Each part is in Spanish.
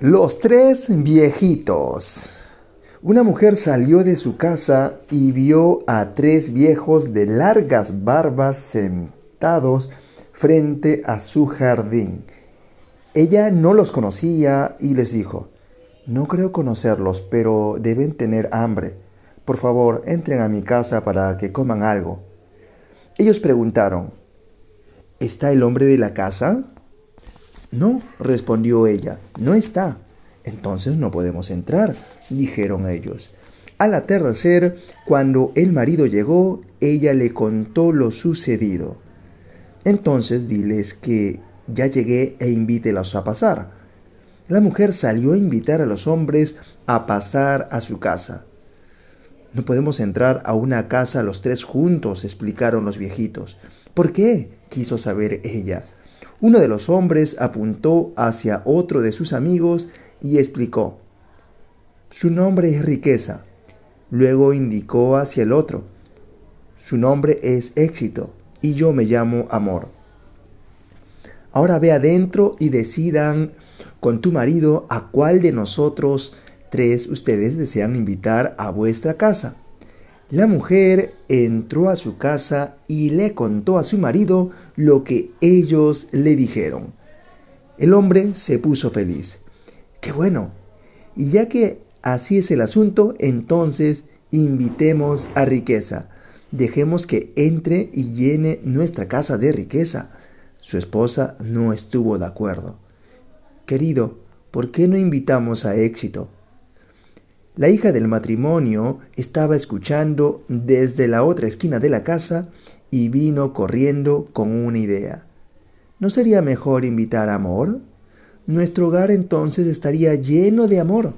Los tres viejitos. Una mujer salió de su casa y vio a tres viejos de largas barbas sentados frente a su jardín. Ella no los conocía y les dijo, no creo conocerlos, pero deben tener hambre. Por favor, entren a mi casa para que coman algo. Ellos preguntaron, ¿Está el hombre de la casa? No, respondió ella, no está. Entonces no podemos entrar, dijeron ellos. Al atardecer, cuando el marido llegó, ella le contó lo sucedido. Entonces diles que ya llegué e invítelos a pasar. La mujer salió a invitar a los hombres a pasar a su casa. No podemos entrar a una casa los tres juntos, explicaron los viejitos. ¿Por qué? quiso saber ella. Uno de los hombres apuntó hacia otro de sus amigos y explicó, Su nombre es riqueza. Luego indicó hacia el otro, Su nombre es éxito y yo me llamo amor. Ahora ve adentro y decidan con tu marido a cuál de nosotros tres ustedes desean invitar a vuestra casa. La mujer entró a su casa y le contó a su marido lo que ellos le dijeron. El hombre se puso feliz. ¡Qué bueno! Y ya que así es el asunto, entonces invitemos a riqueza. Dejemos que entre y llene nuestra casa de riqueza. Su esposa no estuvo de acuerdo. Querido, ¿por qué no invitamos a éxito? La hija del matrimonio estaba escuchando desde la otra esquina de la casa y vino corriendo con una idea. ¿No sería mejor invitar a amor? Nuestro hogar entonces estaría lleno de amor.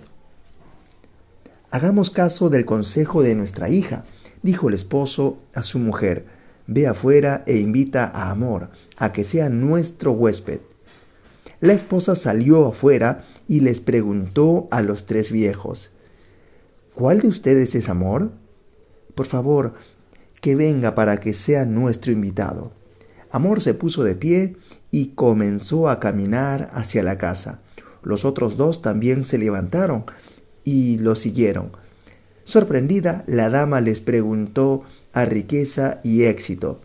Hagamos caso del consejo de nuestra hija, dijo el esposo a su mujer. Ve afuera e invita a Amor a que sea nuestro huésped. La esposa salió afuera y les preguntó a los tres viejos, ¿Cuál de ustedes es amor? Por favor, que venga para que sea nuestro invitado. Amor se puso de pie y comenzó a caminar hacia la casa. Los otros dos también se levantaron y lo siguieron. Sorprendida, la dama les preguntó a riqueza y éxito.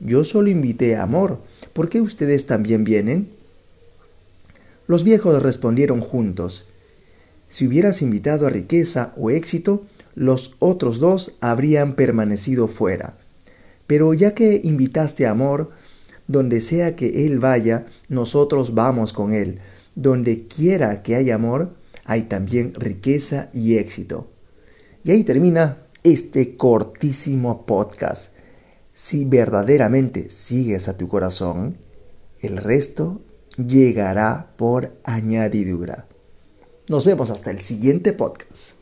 Yo solo invité a Amor. ¿Por qué ustedes también vienen? Los viejos respondieron juntos. Si hubieras invitado a riqueza o éxito, los otros dos habrían permanecido fuera. Pero ya que invitaste a amor, donde sea que él vaya, nosotros vamos con él. Donde quiera que haya amor, hay también riqueza y éxito. Y ahí termina este cortísimo podcast. Si verdaderamente sigues a tu corazón, el resto llegará por añadidura. Nos vemos hasta el siguiente podcast.